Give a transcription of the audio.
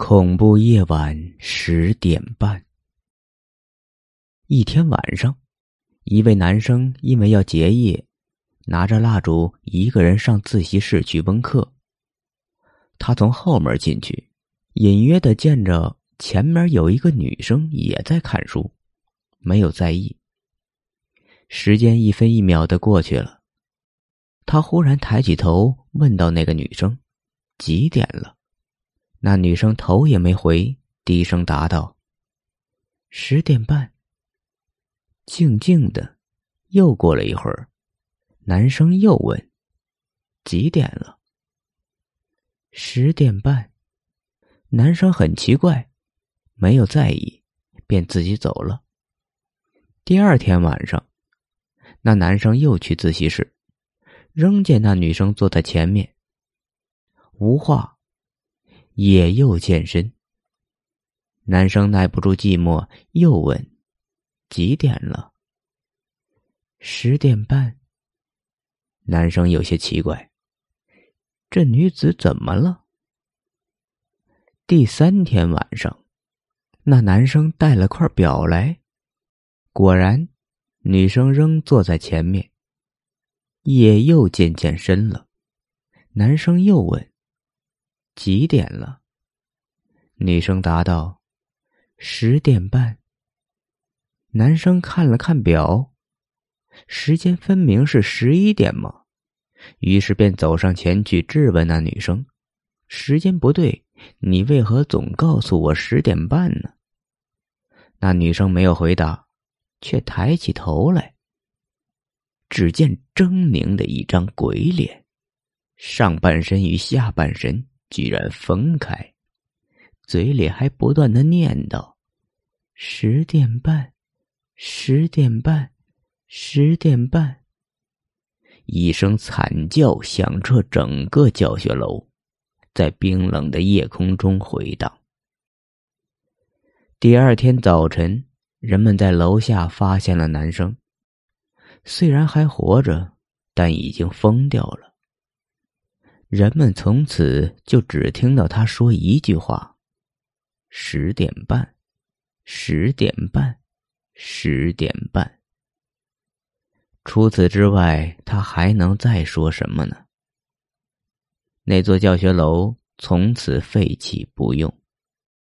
恐怖夜晚十点半，一天晚上，一位男生因为要结业，拿着蜡烛一个人上自习室去温课。他从后门进去，隐约的见着前面有一个女生也在看书，没有在意。时间一分一秒的过去了，他忽然抬起头问到那个女生：“几点了？”那女生头也没回，低声答道：“十点半。”静静的，又过了一会儿，男生又问：“几点了？”十点半。男生很奇怪，没有在意，便自己走了。第二天晚上，那男生又去自习室，仍见那女生坐在前面，无话。也又健身。男生耐不住寂寞，又问：“几点了？”十点半。男生有些奇怪，这女子怎么了？第三天晚上，那男生带了块表来，果然，女生仍坐在前面。夜又渐渐深了，男生又问。几点了？女生答道：“十点半。”男生看了看表，时间分明是十一点嘛，于是便走上前去质问那女生：“时间不对，你为何总告诉我十点半呢？”那女生没有回答，却抬起头来，只见狰狞的一张鬼脸，上半身与下半身。居然分开，嘴里还不断的念叨：“十点半，十点半，十点半。”一声惨叫响彻整个教学楼，在冰冷的夜空中回荡。第二天早晨，人们在楼下发现了男生，虽然还活着，但已经疯掉了。人们从此就只听到他说一句话：“十点半，十点半，十点半。”除此之外，他还能再说什么呢？那座教学楼从此废弃不用。